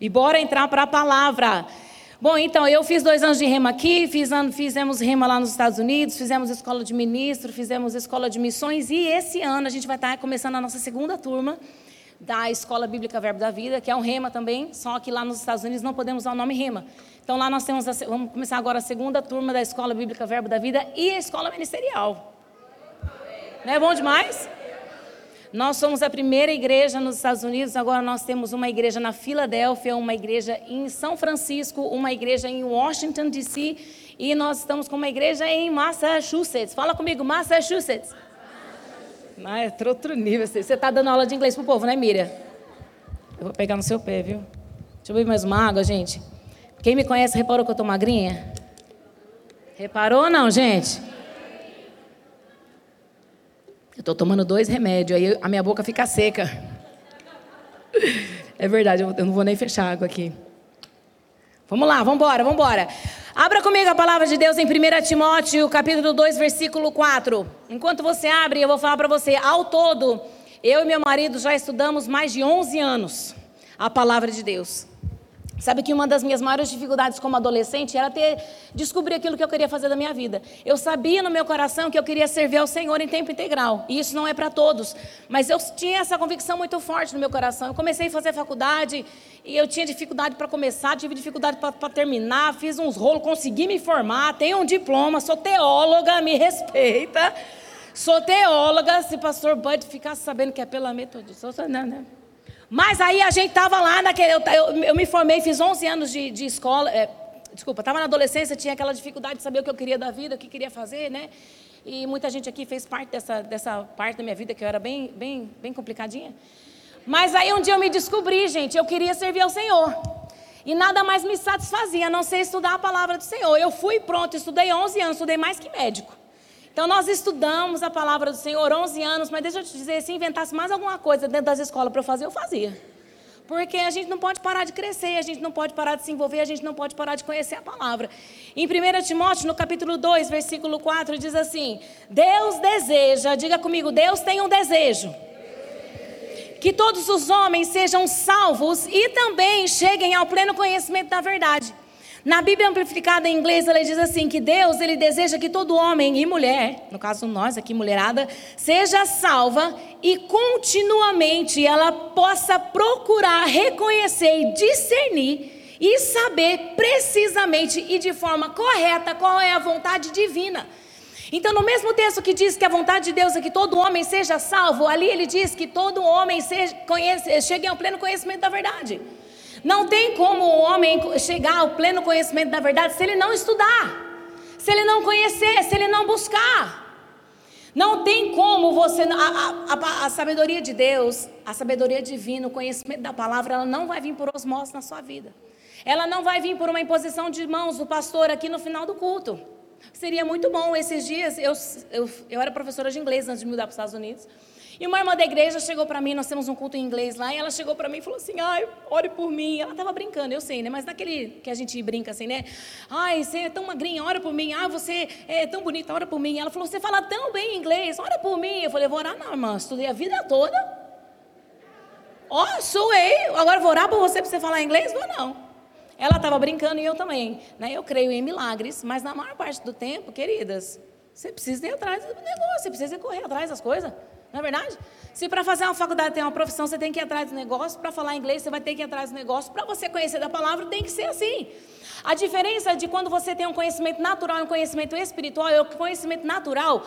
E bora entrar para a palavra. Bom, então, eu fiz dois anos de rema aqui, fiz fizemos rema lá nos Estados Unidos, fizemos escola de ministro, fizemos escola de missões, e esse ano a gente vai estar começando a nossa segunda turma da Escola Bíblica Verbo da Vida, que é um rema também, só que lá nos Estados Unidos não podemos usar o nome rema. Então lá nós temos, a, vamos começar agora a segunda turma da Escola Bíblica Verbo da Vida e a Escola Ministerial. Não é bom demais? Nós somos a primeira igreja nos Estados Unidos, agora nós temos uma igreja na Filadélfia, uma igreja em São Francisco, uma igreja em Washington, D.C. e nós estamos com uma igreja em Massachusetts. Fala comigo, Massachusetts. Ah, é outro nível. Você está dando aula de inglês pro povo, né, Miriam? Eu vou pegar no seu pé, viu? Deixa eu beber mais uma água, gente. Quem me conhece reparou que eu tô magrinha? Reparou ou não, gente? Eu estou tomando dois remédios, aí a minha boca fica seca. É verdade, eu não vou nem fechar água aqui. Vamos lá, vamos embora, vamos embora. Abra comigo a palavra de Deus em 1 Timóteo, capítulo 2, versículo 4. Enquanto você abre, eu vou falar para você, ao todo, eu e meu marido já estudamos mais de 11 anos a palavra de Deus. Sabe que uma das minhas maiores dificuldades como adolescente era ter descobrir aquilo que eu queria fazer da minha vida. Eu sabia no meu coração que eu queria servir ao Senhor em tempo integral. E isso não é para todos, mas eu tinha essa convicção muito forte no meu coração. Eu comecei a fazer faculdade e eu tinha dificuldade para começar, tive dificuldade para terminar, fiz uns rolos, consegui me formar, tenho um diploma, sou teóloga, me respeita. Sou teóloga, se pastor Bud ficasse sabendo que é pela metodista, não, né? Mas aí a gente estava lá naquele. Eu, eu, eu, me formei, fiz 11 anos de, de escola. É, desculpa, estava na adolescência, tinha aquela dificuldade de saber o que eu queria da vida, o que queria fazer, né? E muita gente aqui fez parte dessa, dessa parte da minha vida que eu era bem, bem, bem complicadinha. Mas aí um dia eu me descobri, gente, eu queria servir ao Senhor. E nada mais me satisfazia, a não ser estudar a palavra do Senhor. Eu fui pronto, estudei 11 anos, estudei mais que médico. Então nós estudamos a palavra do Senhor 11 anos, mas deixa eu te dizer, se inventasse mais alguma coisa dentro das escolas para eu fazer, eu fazia. Porque a gente não pode parar de crescer, a gente não pode parar de se envolver, a gente não pode parar de conhecer a palavra. Em 1 Timóteo, no capítulo 2, versículo 4, diz assim: Deus deseja, diga comigo, Deus tem um desejo. Que todos os homens sejam salvos e também cheguem ao pleno conhecimento da verdade. Na Bíblia amplificada em inglês, ela diz assim que Deus, ele deseja que todo homem e mulher, no caso nós aqui mulherada, seja salva e continuamente ela possa procurar reconhecer e discernir e saber precisamente e de forma correta qual é a vontade divina. Então, no mesmo texto que diz que a vontade de Deus é que todo homem seja salvo, ali ele diz que todo homem seja, conhece, chegue ao pleno conhecimento da verdade. Não tem como o homem chegar ao pleno conhecimento da verdade se ele não estudar, se ele não conhecer, se ele não buscar. Não tem como você. A, a, a, sabedoria de Deus, a sabedoria divina, o conhecimento da palavra, ela não vai vir por osmose na sua vida. Ela não vai vir por uma imposição de mãos do pastor aqui no final do culto. Seria muito bom esses dias. Eu, eu, eu era professora de inglês antes de mudar para os Estados Unidos. E uma irmã da igreja chegou para mim, nós temos um culto em inglês lá, e ela chegou para mim e falou assim: ai, ore por mim. Ela estava brincando, eu sei, né? Mas naquele que a gente brinca assim, né? Ai, você é tão magrinha, ora por mim. Ah, você é tão bonita, ora por mim. Ela falou: você fala tão bem inglês, ora por mim. Eu falei: vou orar, não, irmã, estudei a vida toda. Ó, oh, suei, agora vou orar por você para você falar inglês? Vou não. Ela estava brincando e eu também. Né? Eu creio em milagres, mas na maior parte do tempo, queridas, você precisa ir atrás do negócio, você precisa correr atrás das coisas. Não é verdade? Se para fazer uma faculdade tem uma profissão, você tem que ir atrás do negócio, para falar inglês, você vai ter que ir atrás do negócio, para você conhecer da palavra, tem que ser assim. A diferença de quando você tem um conhecimento natural e um conhecimento espiritual é o conhecimento natural,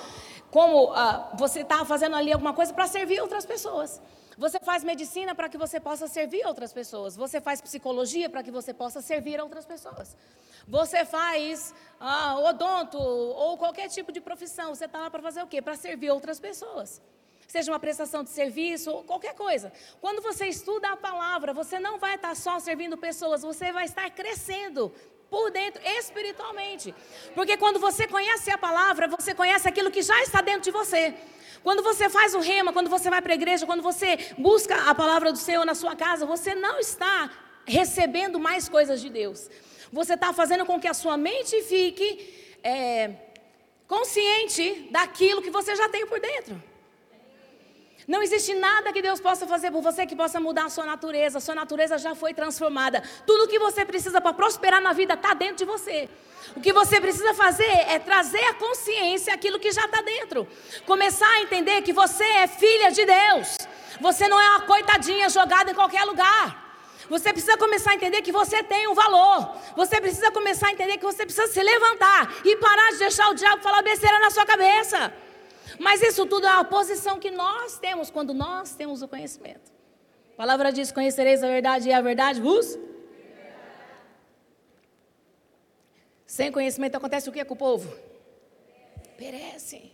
como uh, você está fazendo ali alguma coisa para servir outras pessoas. Você faz medicina para que você possa servir outras pessoas. Você faz psicologia para que você possa servir outras pessoas. Você faz ah, odonto ou qualquer tipo de profissão. Você está lá para fazer o quê? Para servir outras pessoas seja uma prestação de serviço ou qualquer coisa. Quando você estuda a palavra, você não vai estar só servindo pessoas, você vai estar crescendo por dentro, espiritualmente. Porque quando você conhece a palavra, você conhece aquilo que já está dentro de você. Quando você faz o rema, quando você vai para a igreja, quando você busca a palavra do Senhor na sua casa, você não está recebendo mais coisas de Deus. Você está fazendo com que a sua mente fique é, consciente daquilo que você já tem por dentro. Não existe nada que Deus possa fazer por você que possa mudar a sua natureza. Sua natureza já foi transformada. Tudo o que você precisa para prosperar na vida está dentro de você. O que você precisa fazer é trazer à consciência aquilo que já está dentro. Começar a entender que você é filha de Deus. Você não é uma coitadinha jogada em qualquer lugar. Você precisa começar a entender que você tem um valor. Você precisa começar a entender que você precisa se levantar e parar de deixar o diabo falar besteira na sua cabeça. Mas isso tudo é a posição que nós temos quando nós temos o conhecimento. A palavra diz: Conhecereis a verdade e a verdade vos. Sem conhecimento acontece o que com o povo? Perece.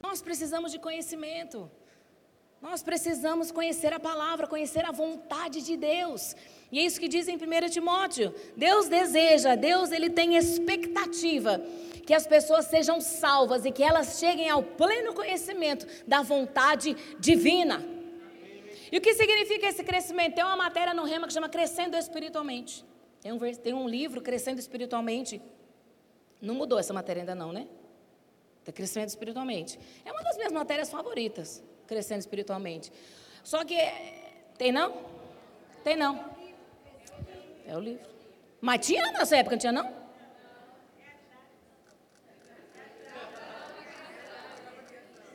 Nós precisamos de conhecimento. Nós precisamos conhecer a palavra, conhecer a vontade de Deus. E é isso que diz em 1 Timóteo. Deus deseja, Deus ele tem expectativa que as pessoas sejam salvas e que elas cheguem ao pleno conhecimento da vontade divina. E o que significa esse crescimento? Tem uma matéria no Rema que chama Crescendo Espiritualmente. Tem um, tem um livro, Crescendo Espiritualmente. Não mudou essa matéria ainda não, né? Está crescendo espiritualmente. É uma das minhas matérias favoritas crescendo espiritualmente. Só que tem não? Tem não. É o livro. Mas tinha nessa época, não tinha não?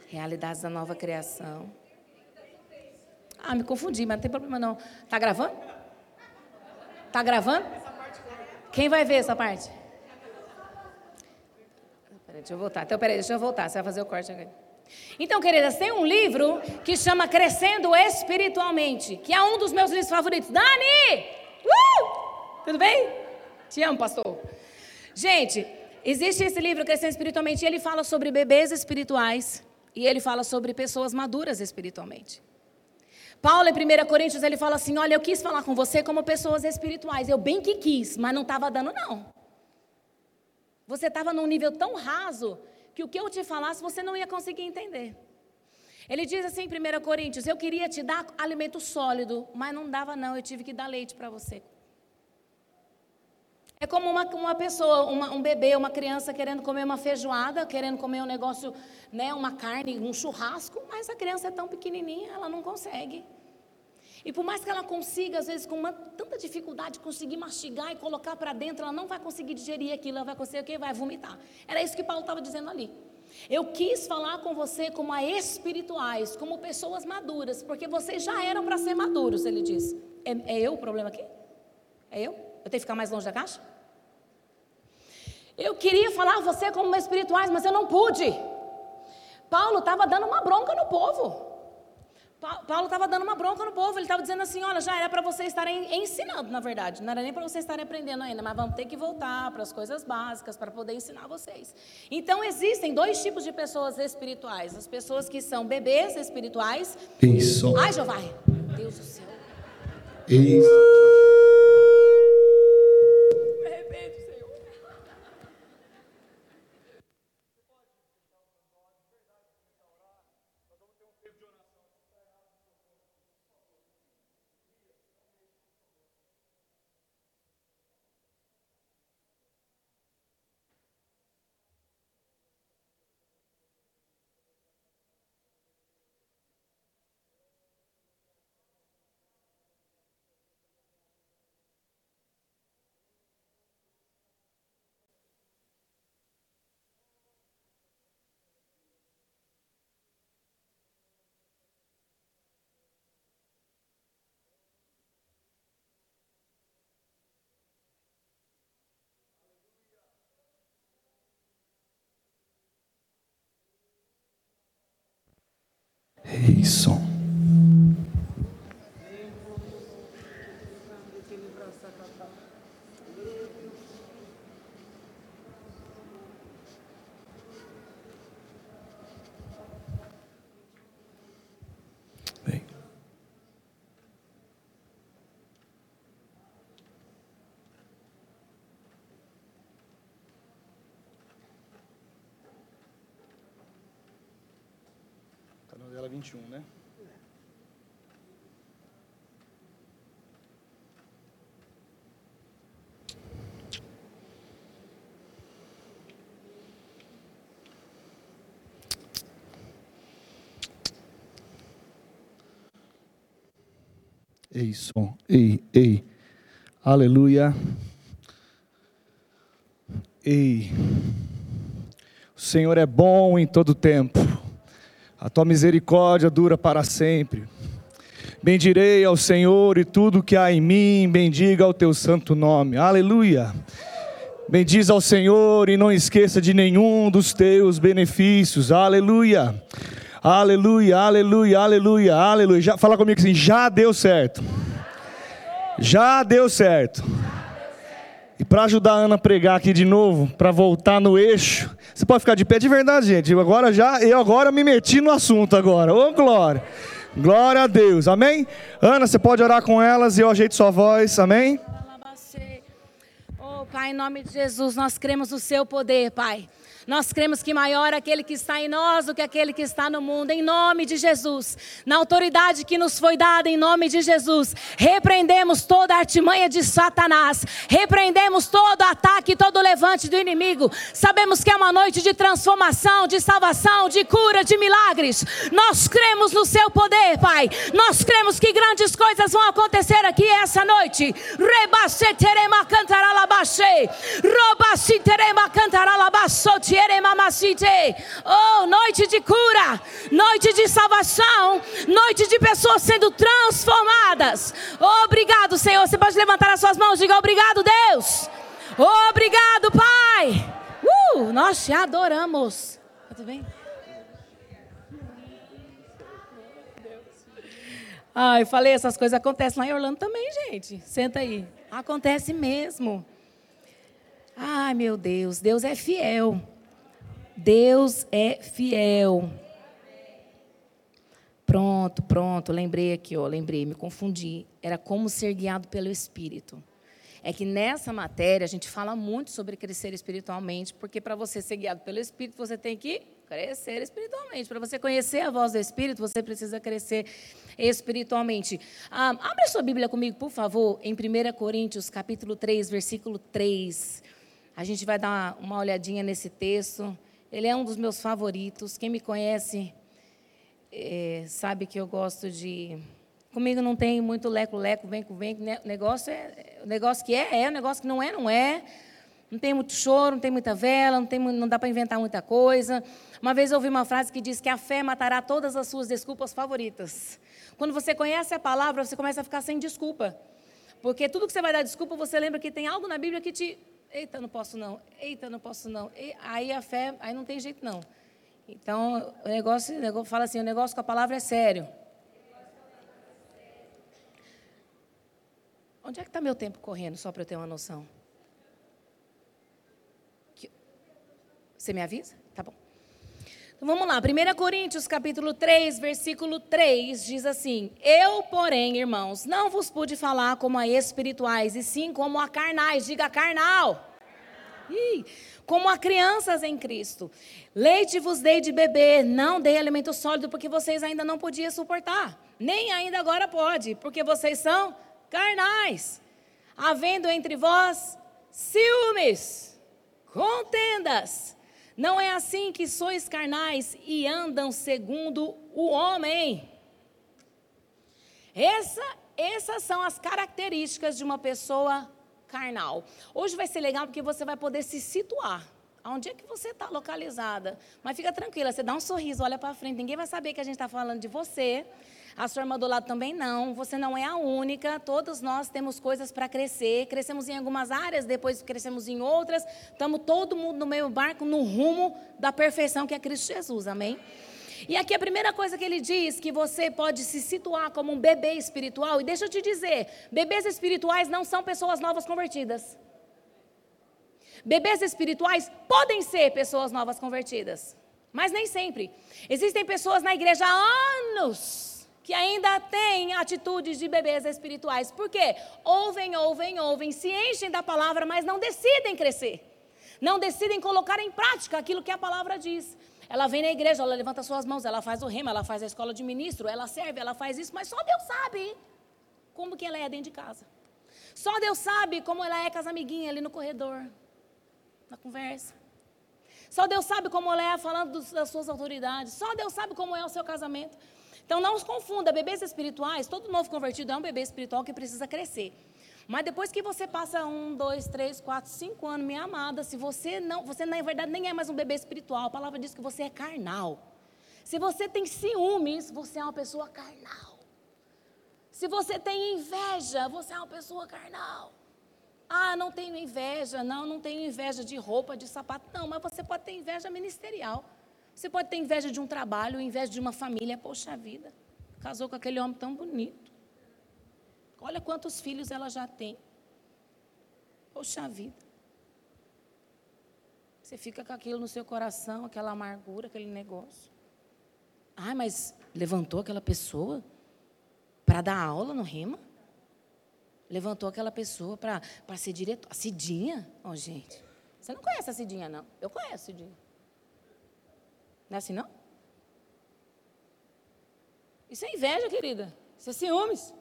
Realidades da nova criação. Ah, me confundi, mas não tem problema não. Tá gravando? Tá gravando? Quem vai ver essa parte? Peraí, deixa eu voltar. Então, peraí, deixa eu voltar. Você vai fazer o corte agora. Então, queridas, tem um livro que chama Crescendo Espiritualmente, que é um dos meus livros favoritos. Dani! Uh! Tudo bem? Te amo, pastor. Gente, existe esse livro Crescendo Espiritualmente, e ele fala sobre bebês espirituais e ele fala sobre pessoas maduras espiritualmente. Paulo, em 1 Coríntios, ele fala assim: Olha, eu quis falar com você como pessoas espirituais. Eu bem que quis, mas não estava dando, não. Você estava num nível tão raso que o que eu te falasse você não ia conseguir entender. Ele diz assim em 1 Coríntios: Eu queria te dar alimento sólido, mas não dava, não, eu tive que dar leite para você. É como uma, uma pessoa, uma, um bebê, uma criança querendo comer uma feijoada, querendo comer um negócio, né, uma carne, um churrasco, mas a criança é tão pequenininha, ela não consegue. E por mais que ela consiga, às vezes, com uma, tanta dificuldade, conseguir mastigar e colocar para dentro, ela não vai conseguir digerir aquilo, ela vai conseguir o quê? Vai vomitar. Era isso que Paulo estava dizendo ali. Eu quis falar com você como a espirituais, como pessoas maduras, porque vocês já eram para ser maduros, ele diz. É, é eu o problema aqui? É eu? Eu tenho que ficar mais longe da caixa? Eu queria falar a você como espirituais, mas eu não pude. Paulo estava dando uma bronca no povo. Paulo estava dando uma bronca no povo, ele estava dizendo assim: olha, já era para vocês estarem ensinando, na verdade, não era nem para vocês estarem aprendendo ainda, mas vamos ter que voltar para as coisas básicas para poder ensinar vocês. Então, existem dois tipos de pessoas espirituais: as pessoas que são bebês espirituais. Isso. Ai, Jeová, Deus do céu. Isso. Isso. Novela 21, né? Ei, som. Ei, ei. Aleluia. Ei. O Senhor é bom em todo tempo. A tua misericórdia dura para sempre. Bendirei ao Senhor e tudo que há em mim, bendiga o teu santo nome. Aleluia. Bendiz ao Senhor e não esqueça de nenhum dos teus benefícios. Aleluia. Aleluia, aleluia, aleluia, aleluia. Já, fala comigo assim: já deu certo. Já deu certo. E para ajudar a Ana a pregar aqui de novo, para voltar no eixo, você pode ficar de pé de verdade, gente. Eu agora já, eu agora me meti no assunto agora. Ô glória. Glória a Deus. Amém? Ana, você pode orar com elas e eu ajeito sua voz. Amém? Oh, Pai, em nome de Jesus, nós cremos no seu poder, Pai. Nós cremos que maior é aquele que está em nós do que aquele que está no mundo, em nome de Jesus. Na autoridade que nos foi dada, em nome de Jesus, repreendemos toda a artimanha de Satanás, repreendemos todo ataque, todo levante do inimigo. Sabemos que é uma noite de transformação, de salvação, de cura, de milagres. Nós cremos no seu poder, Pai. Nós cremos que grandes coisas vão acontecer aqui essa noite. Rebaceterema cantaralabaxe, robaciterema cantaralabaçote. Oh, noite de cura, noite de salvação, noite de pessoas sendo transformadas. Obrigado, Senhor. Você pode levantar as suas mãos e diga obrigado, Deus. Obrigado, Pai. Uh, nós te adoramos. Tudo bem? Ai, falei, essas coisas acontecem lá em Orlando também, gente. Senta aí. Acontece mesmo. Ai, meu Deus, Deus é fiel. Deus é fiel. Pronto, pronto, lembrei aqui, ó, lembrei, me confundi. Era como ser guiado pelo Espírito. É que nessa matéria a gente fala muito sobre crescer espiritualmente, porque para você ser guiado pelo Espírito, você tem que crescer espiritualmente. Para você conhecer a voz do Espírito, você precisa crescer espiritualmente. Ah, abra sua Bíblia comigo, por favor, em 1 Coríntios, capítulo 3, versículo 3. A gente vai dar uma olhadinha nesse texto. Ele é um dos meus favoritos. Quem me conhece é, sabe que eu gosto de. Comigo não tem muito leco-leco, vem com vem. O negócio é o negócio que é, é, o negócio que não é, não é. Não tem muito choro, não tem muita vela, não, tem, não dá para inventar muita coisa. Uma vez eu ouvi uma frase que diz que a fé matará todas as suas desculpas favoritas. Quando você conhece a palavra, você começa a ficar sem desculpa. Porque tudo que você vai dar desculpa, você lembra que tem algo na Bíblia que te Eita, não posso não. Eita, não posso não. E, aí a fé, aí não tem jeito não. Então, o negócio, o negócio fala assim, o negócio com a palavra é sério. Onde é que está meu tempo correndo, só para eu ter uma noção? Você me avisa? Tá bom. Então vamos lá, 1 Coríntios capítulo 3, versículo 3 diz assim: Eu, porém, irmãos, não vos pude falar como a espirituais, e sim como a carnais, diga carnal. Ih, como a crianças em Cristo. Leite vos dei de beber, não dei alimento sólido, porque vocês ainda não podiam suportar. Nem ainda agora pode, porque vocês são carnais. Havendo entre vós ciúmes, contendas não é assim que sois carnais e andam segundo o homem. Essa, essas são as características de uma pessoa carnal. Hoje vai ser legal porque você vai poder se situar. Onde é que você está localizada? Mas fica tranquila, você dá um sorriso, olha para frente, ninguém vai saber que a gente está falando de você. A sua irmã do lado também não. Você não é a única. Todos nós temos coisas para crescer. Crescemos em algumas áreas, depois crescemos em outras. Estamos todo mundo no meio barco, no rumo da perfeição que é Cristo Jesus. Amém? E aqui a primeira coisa que ele diz que você pode se situar como um bebê espiritual. E deixa eu te dizer, bebês espirituais não são pessoas novas convertidas. Bebês espirituais podem ser pessoas novas convertidas, mas nem sempre. Existem pessoas na igreja há anos que ainda têm atitudes de bebês espirituais. Por quê? Ouvem, ouvem, ouvem, se enchem da palavra, mas não decidem crescer. Não decidem colocar em prática aquilo que a palavra diz. Ela vem na igreja, ela levanta suas mãos, ela faz o rema, ela faz a escola de ministro, ela serve, ela faz isso, mas só Deus sabe como que ela é dentro de casa. Só Deus sabe como ela é com as amiguinhas ali no corredor, na conversa. Só Deus sabe como ela é falando das suas autoridades. Só Deus sabe como é o seu casamento. Então não os confunda, bebês espirituais, todo novo convertido é um bebê espiritual que precisa crescer. Mas depois que você passa um, dois, três, quatro, cinco anos, minha amada, se você não, você na verdade nem é mais um bebê espiritual, a palavra diz que você é carnal. Se você tem ciúmes, você é uma pessoa carnal. Se você tem inveja, você é uma pessoa carnal. Ah, não tenho inveja, não, não tenho inveja de roupa, de sapato. Não, mas você pode ter inveja ministerial. Você pode ter inveja de um trabalho, inveja de uma família. Poxa vida, casou com aquele homem tão bonito. Olha quantos filhos ela já tem. Poxa vida. Você fica com aquilo no seu coração, aquela amargura, aquele negócio. Ah, mas levantou aquela pessoa para dar aula no Rima? Levantou aquela pessoa para ser diretor. A Cidinha? Ó, oh, gente. Você não conhece a Cidinha, não. Eu conheço a Cidinha. Não é assim, não? Isso é inveja, querida. Isso é ciúmes.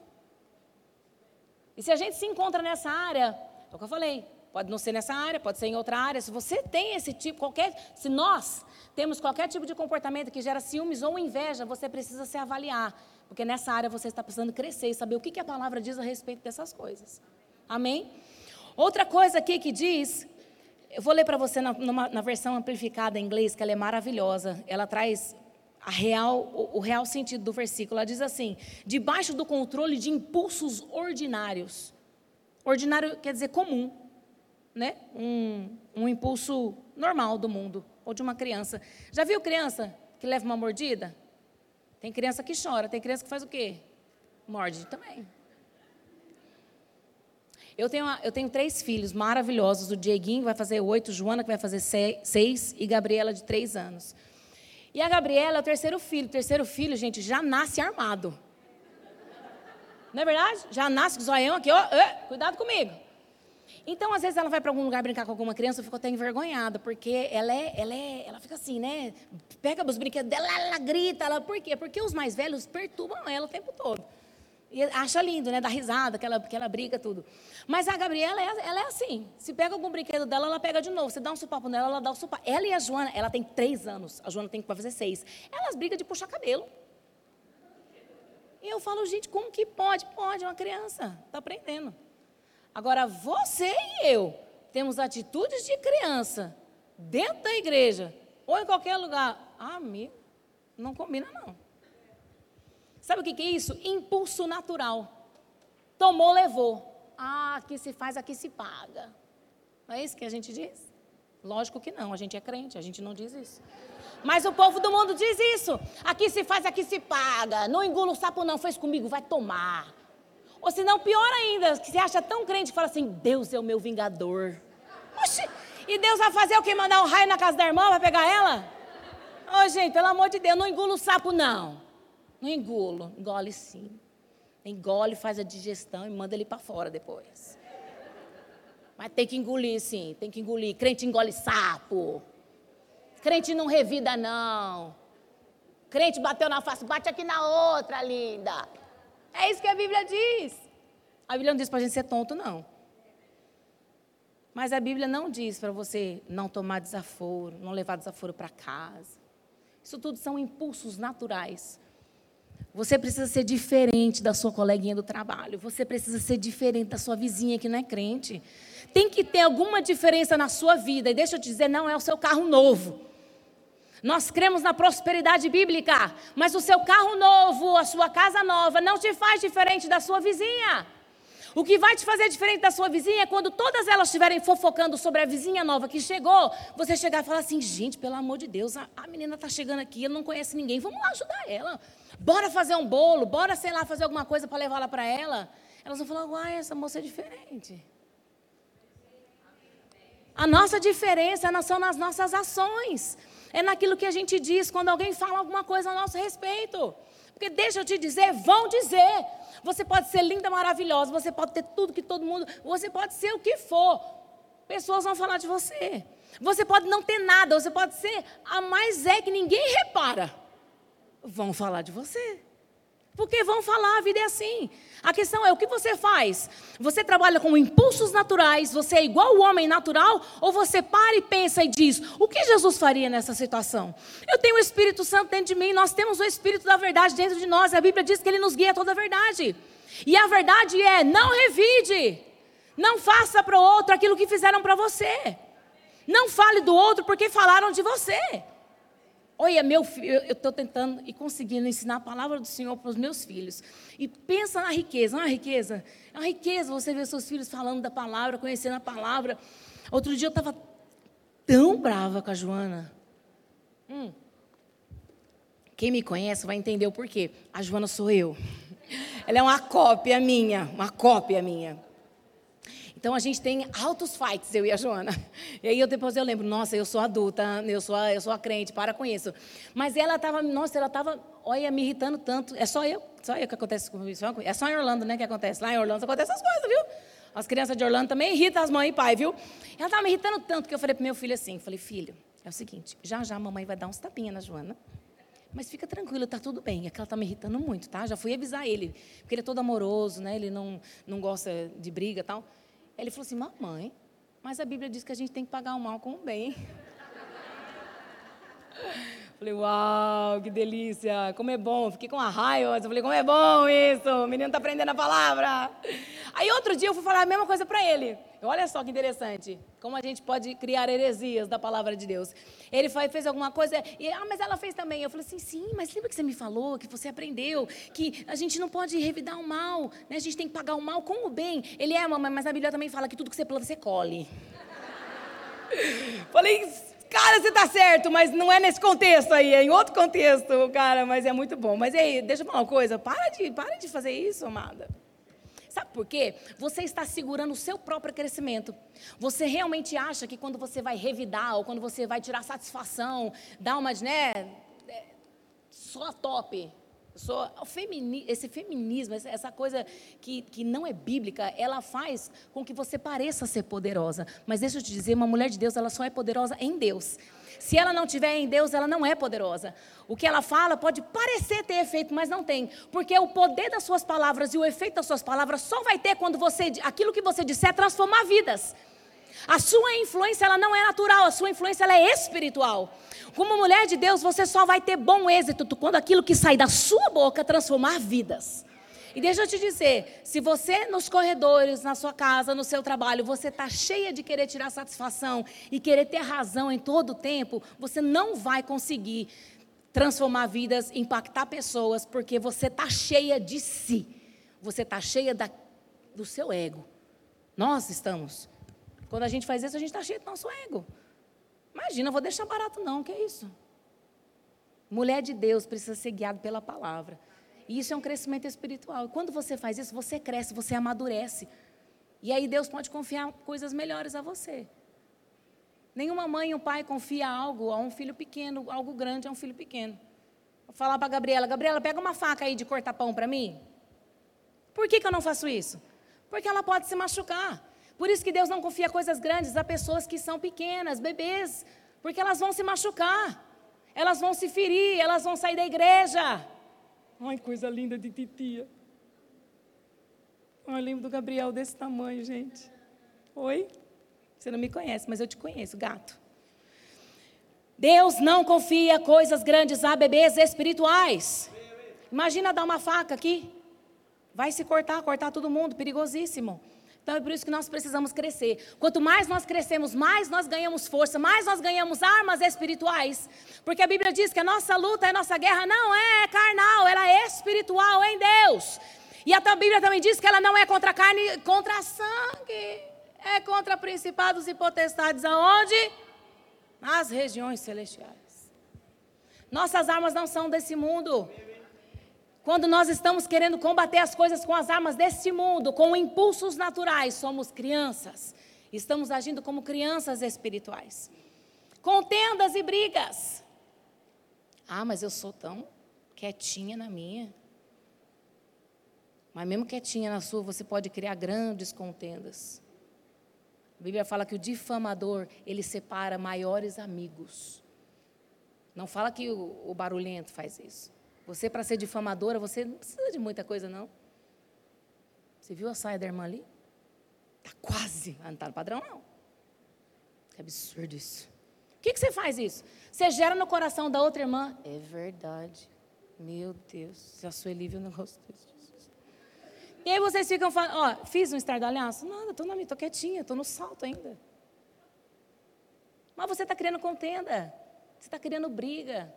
E se a gente se encontra nessa área, é o que eu falei, pode não ser nessa área, pode ser em outra área. Se você tem esse tipo, qualquer, se nós temos qualquer tipo de comportamento que gera ciúmes ou inveja, você precisa se avaliar, porque nessa área você está precisando crescer e saber o que, que a palavra diz a respeito dessas coisas. Amém? Outra coisa aqui que diz, eu vou ler para você na, numa, na versão amplificada em inglês, que ela é maravilhosa. Ela traz a real, o, o real sentido do versículo. Ela diz assim: debaixo do controle de impulsos ordinários. Ordinário quer dizer comum, né? Um, um impulso normal do mundo ou de uma criança. Já viu criança que leva uma mordida? Tem criança que chora, tem criança que faz o quê? Morde também. Eu tenho, eu tenho três filhos maravilhosos: o Dieguinho, que vai fazer oito, Joana, que vai fazer seis, e Gabriela, de três anos. E a Gabriela é o terceiro filho. O terceiro filho, gente, já nasce armado. Não é verdade? Já nasce com o zoião aqui, ó. cuidado comigo. Então, às vezes, ela vai para algum lugar brincar com alguma criança, eu fico até envergonhada, porque ela é, ela é, ela fica assim, né? Pega os brinquedos dela, ela grita, ela, por quê? Porque os mais velhos perturbam ela o tempo todo. E acha lindo, né? Dá risada, que ela, que ela briga, tudo. Mas a Gabriela, ela é assim. Se pega algum brinquedo dela, ela pega de novo. Você dá um supapo nela, ela dá o um supapo. Ela e a Joana, ela tem três anos. A Joana tem que fazer seis. Elas brigam de puxar cabelo. E eu falo, gente, como que pode? Pode, é uma criança. Está aprendendo. Agora, você e eu temos atitudes de criança dentro da igreja ou em qualquer lugar. Ah, amigo, não combina não. Sabe o que, é isso? Impulso natural. Tomou, levou. Ah, aqui se faz, aqui se paga. Não é isso que a gente diz? Lógico que não, a gente é crente, a gente não diz isso. Mas o povo do mundo diz isso. Aqui se faz, aqui se paga. Não engula o sapo, não. Fez comigo, vai tomar. Ou se não, pior ainda, que você acha tão crente que fala assim: Deus é o meu vingador. Oxi, e Deus vai fazer o que? Mandar um raio na casa da irmã para pegar ela? Ô, oh, gente, pelo amor de Deus, não engula o sapo, não. Não engulo, engole sim. Engole, faz a digestão e manda ele para fora depois. Mas tem que engolir sim, tem que engolir. Crente engole sapo. Crente não revida não. Crente bateu na face, bate aqui na outra, linda. É isso que a Bíblia diz. A Bíblia não diz para a gente ser tonto, não. Mas a Bíblia não diz para você não tomar desaforo, não levar desaforo para casa. Isso tudo são impulsos naturais você precisa ser diferente da sua coleguinha do trabalho. Você precisa ser diferente da sua vizinha que não é crente. Tem que ter alguma diferença na sua vida. E deixa eu te dizer, não é o seu carro novo. Nós cremos na prosperidade bíblica, mas o seu carro novo, a sua casa nova, não te faz diferente da sua vizinha. O que vai te fazer diferente da sua vizinha é quando todas elas estiverem fofocando sobre a vizinha nova que chegou, você chegar e falar assim: gente, pelo amor de Deus, a, a menina está chegando aqui, ela não conhece ninguém, vamos lá ajudar ela. Bora fazer um bolo, bora, sei lá, fazer alguma coisa para levar lá para ela. Elas vão falar, uai, essa moça é diferente. A nossa diferença são nas nossas ações. É naquilo que a gente diz quando alguém fala alguma coisa a nosso respeito. Porque deixa eu te dizer, vão dizer. Você pode ser linda, maravilhosa, você pode ter tudo que todo mundo, você pode ser o que for. Pessoas vão falar de você. Você pode não ter nada, você pode ser a mais é que ninguém repara vão falar de você. Porque vão falar, a vida é assim. A questão é o que você faz? Você trabalha com impulsos naturais, você é igual o homem natural, ou você para e pensa e diz: o que Jesus faria nessa situação? Eu tenho o Espírito Santo dentro de mim, nós temos o Espírito da verdade dentro de nós, a Bíblia diz que ele nos guia a toda a verdade. E a verdade é: não revide, não faça para o outro aquilo que fizeram para você. Não fale do outro porque falaram de você. Olha, meu filho, eu estou tentando e conseguindo ensinar a palavra do Senhor para os meus filhos. E pensa na riqueza, não é riqueza? É uma riqueza você ver seus filhos falando da palavra, conhecendo a palavra. Outro dia eu estava tão brava com a Joana. Hum. Quem me conhece vai entender o porquê. A Joana sou eu. Ela é uma cópia minha, uma cópia minha. Então a gente tem altos fights, eu e a Joana. E aí eu, depois eu lembro, nossa, eu sou adulta, eu sou eu sou a crente, para com isso. Mas ela estava, nossa, ela estava, olha, me irritando tanto. É só eu, só eu que acontece com isso. É só em Orlando, né, que acontece. Lá em Orlando acontece essas coisas, viu? As crianças de Orlando também irritam as mães e pai, viu? Ela estava me irritando tanto que eu falei para meu filho assim, falei, filho, é o seguinte, já já a mamãe vai dar uns tapinhas na Joana. Mas fica tranquilo, está tudo bem. É que ela está me irritando muito, tá? Já fui avisar ele, porque ele é todo amoroso, né? Ele não, não gosta de briga tal. Ele falou assim: Mamãe, mas a Bíblia diz que a gente tem que pagar o mal com o bem. Falei, uau, que delícia, como é bom. Fiquei com a raiva, eu falei, como é bom isso, o menino está aprendendo a palavra. Aí outro dia eu fui falar a mesma coisa para ele. Olha só que interessante, como a gente pode criar heresias da palavra de Deus. Ele fez alguma coisa, e, ah, mas ela fez também. Eu falei assim, sim, mas lembra que você me falou, que você aprendeu, que a gente não pode revidar o mal, né? a gente tem que pagar o mal com o bem. Ele é, mamãe, mas a Bíblia também fala que tudo que você planta, você colhe. falei, Cara, você tá certo, mas não é nesse contexto aí, é em outro contexto, cara, mas é muito bom. Mas aí, deixa eu falar uma coisa, para de, para de fazer isso, amada. Sabe por quê? Você está segurando o seu próprio crescimento. Você realmente acha que quando você vai revidar ou quando você vai tirar satisfação, dar uma, né, é, só top, sou, femini, esse feminismo, essa coisa que, que não é bíblica, ela faz com que você pareça ser poderosa. Mas deixa eu te dizer, uma mulher de Deus, ela só é poderosa em Deus. Se ela não tiver em Deus, ela não é poderosa. O que ela fala pode parecer ter efeito, mas não tem. Porque o poder das suas palavras e o efeito das suas palavras só vai ter quando você, aquilo que você disser transformar vidas. A sua influência ela não é natural, a sua influência ela é espiritual. Como mulher de Deus, você só vai ter bom êxito quando aquilo que sai da sua boca transformar vidas. E deixa eu te dizer, se você nos corredores, na sua casa, no seu trabalho, você está cheia de querer tirar satisfação e querer ter razão em todo o tempo, você não vai conseguir transformar vidas, impactar pessoas, porque você está cheia de si. Você está cheia da, do seu ego. Nós estamos. Quando a gente faz isso, a gente está cheio do nosso ego. Imagina, eu vou deixar barato não, que é isso? Mulher de Deus precisa ser guiada pela palavra. E isso é um crescimento espiritual. Quando você faz isso, você cresce, você amadurece. E aí Deus pode confiar coisas melhores a você. Nenhuma mãe ou pai confia algo a um filho pequeno, algo grande a um filho pequeno. Vou falar para a Gabriela, Gabriela, pega uma faca aí de cortar pão para mim. Por que, que eu não faço isso? Porque ela pode se machucar. Por isso que Deus não confia coisas grandes a pessoas que são pequenas, bebês, porque elas vão se machucar, elas vão se ferir, elas vão sair da igreja. Ai, coisa linda de titia. Eu lembro do Gabriel desse tamanho, gente. Oi? Você não me conhece, mas eu te conheço, gato. Deus não confia coisas grandes a bebês espirituais. Imagina dar uma faca aqui. Vai se cortar, cortar todo mundo, perigosíssimo. Então é por isso que nós precisamos crescer. Quanto mais nós crescemos, mais nós ganhamos força, mais nós ganhamos armas espirituais. Porque a Bíblia diz que a nossa luta, a nossa guerra não é carnal, ela é espiritual em Deus. E a Bíblia também diz que ela não é contra carne, contra sangue. É contra principados e potestades aonde? Nas regiões celestiais. Nossas armas não são desse mundo. Quando nós estamos querendo combater as coisas com as armas deste mundo, com impulsos naturais, somos crianças. Estamos agindo como crianças espirituais. Contendas e brigas. Ah, mas eu sou tão quietinha na minha. Mas mesmo quietinha na sua, você pode criar grandes contendas. A Bíblia fala que o difamador, ele separa maiores amigos. Não fala que o, o barulhento faz isso. Você, para ser difamadora, você não precisa de muita coisa, não. Você viu a saia da irmã ali? Está quase. Não está no padrão, não. Que absurdo isso. O que, que você faz isso? Você gera no coração da outra irmã. É verdade. Meu Deus, se a Sueli viu o negócio desse. E aí vocês ficam falando, ó, fiz um estardalhaço? Nada, estou na minha, estou quietinha, estou no salto ainda. Mas você está criando contenda. Você está criando briga.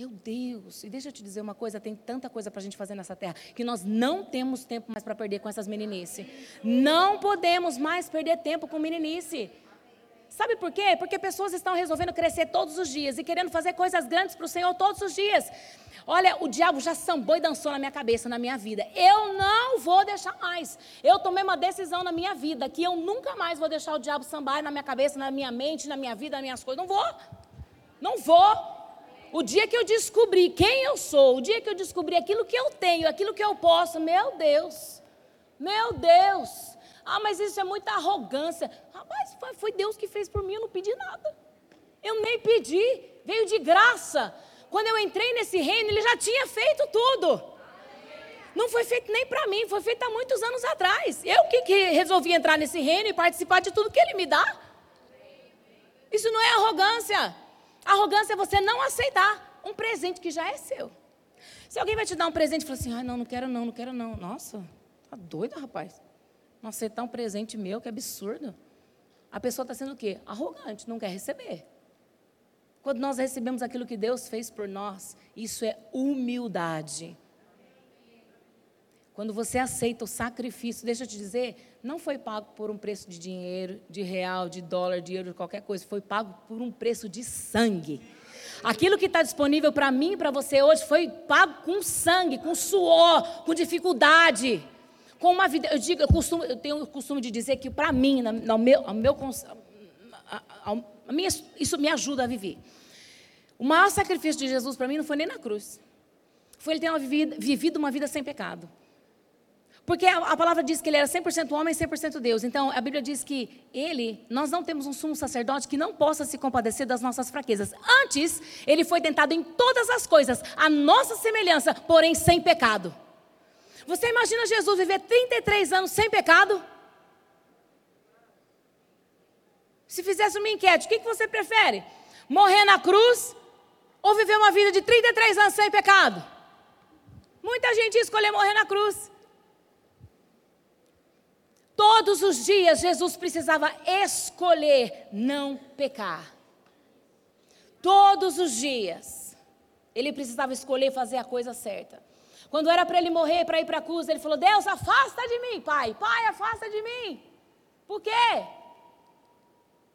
Meu Deus, e deixa eu te dizer uma coisa: tem tanta coisa para a gente fazer nessa terra que nós não temos tempo mais para perder com essas meninices. Não podemos mais perder tempo com meninice. Sabe por quê? Porque pessoas estão resolvendo crescer todos os dias e querendo fazer coisas grandes para o Senhor todos os dias. Olha, o diabo já sambou e dançou na minha cabeça, na minha vida. Eu não vou deixar mais. Eu tomei uma decisão na minha vida que eu nunca mais vou deixar o diabo sambar na minha cabeça, na minha mente, na minha vida, nas minhas coisas. Não vou. Não vou. O dia que eu descobri quem eu sou, o dia que eu descobri aquilo que eu tenho, aquilo que eu posso, meu Deus, meu Deus. Ah, mas isso é muita arrogância. Rapaz, foi Deus que fez por mim, eu não pedi nada. Eu nem pedi, veio de graça. Quando eu entrei nesse reino, ele já tinha feito tudo. Não foi feito nem para mim, foi feito há muitos anos atrás. Eu que, que resolvi entrar nesse reino e participar de tudo que ele me dá. Isso não é arrogância. Arrogância é você não aceitar um presente que já é seu. Se alguém vai te dar um presente e falar assim, ai, não, não quero não, não quero não. Nossa, tá doido, rapaz. Não aceitar um presente meu, que absurdo. A pessoa está sendo o quê? Arrogante, não quer receber. Quando nós recebemos aquilo que Deus fez por nós, isso é humildade. Quando você aceita o sacrifício, deixa eu te dizer, não foi pago por um preço de dinheiro, de real, de dólar, de euro, qualquer coisa, foi pago por um preço de sangue. Aquilo que está disponível para mim e para você hoje foi pago com sangue, com suor, com dificuldade, com uma vida. Eu digo, eu, costumo, eu tenho o costume de dizer que para mim, no meu, ao meu, a, a, minha, isso me ajuda a viver. O maior sacrifício de Jesus para mim não foi nem na cruz. Foi ele ter uma vivido uma vida sem pecado. Porque a, a, palavra diz que ele era 100% homem e 100% Deus. Então, a Bíblia diz que ele, nós não temos um sumo sacerdote que não possa se compadecer das nossas fraquezas. Antes, ele foi tentado em todas as coisas, a nossa semelhança, porém sem pecado. Você imagina Jesus viver 33 anos sem pecado? Se fizesse uma enquete, o que, você prefere? Morrer na cruz ou viver uma vida de 33 anos sem pecado? Muita gente escolheu morrer na cruz. Todos os dias Jesus precisava escolher não pecar. Todos os dias. Ele precisava escolher fazer a coisa certa. Quando era para ele morrer, para ir para a cruz, ele falou: Deus, afasta de mim, pai. Pai, afasta de mim. Por quê?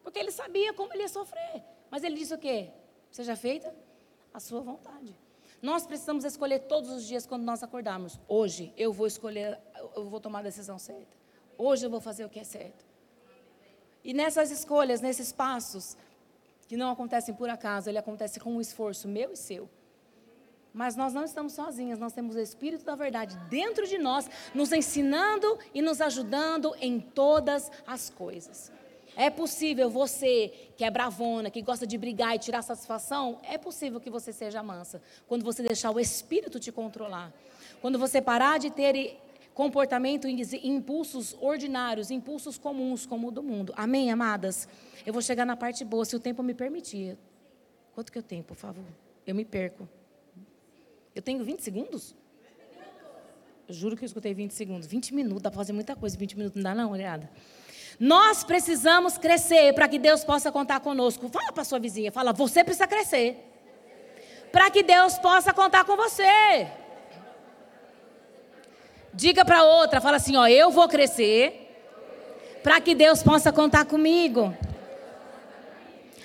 Porque ele sabia como ele ia sofrer. Mas ele disse o quê? Seja feita a sua vontade. Nós precisamos escolher todos os dias quando nós acordarmos. Hoje eu vou escolher, eu vou tomar a decisão certa. Hoje eu vou fazer o que é certo. E nessas escolhas, nesses passos, que não acontecem por acaso, ele acontece com um esforço meu e seu. Mas nós não estamos sozinhas, nós temos o Espírito da Verdade dentro de nós, nos ensinando e nos ajudando em todas as coisas. É possível você, que é bravona, que gosta de brigar e tirar satisfação, é possível que você seja mansa, quando você deixar o Espírito te controlar. Quando você parar de ter comportamento impulsos ordinários, impulsos comuns como o do mundo. Amém, amadas? Eu vou chegar na parte boa, se o tempo me permitir. Quanto que eu tenho, por favor? Eu me perco. Eu tenho 20 segundos? Eu juro que eu escutei 20 segundos. 20 minutos, dá para fazer muita coisa. 20 minutos não dá não, olhada. Nós precisamos crescer para que Deus possa contar conosco. Fala para sua vizinha, fala, você precisa crescer. Para que Deus possa contar com você. Diga para outra, fala assim, ó, eu vou crescer para que Deus possa contar comigo.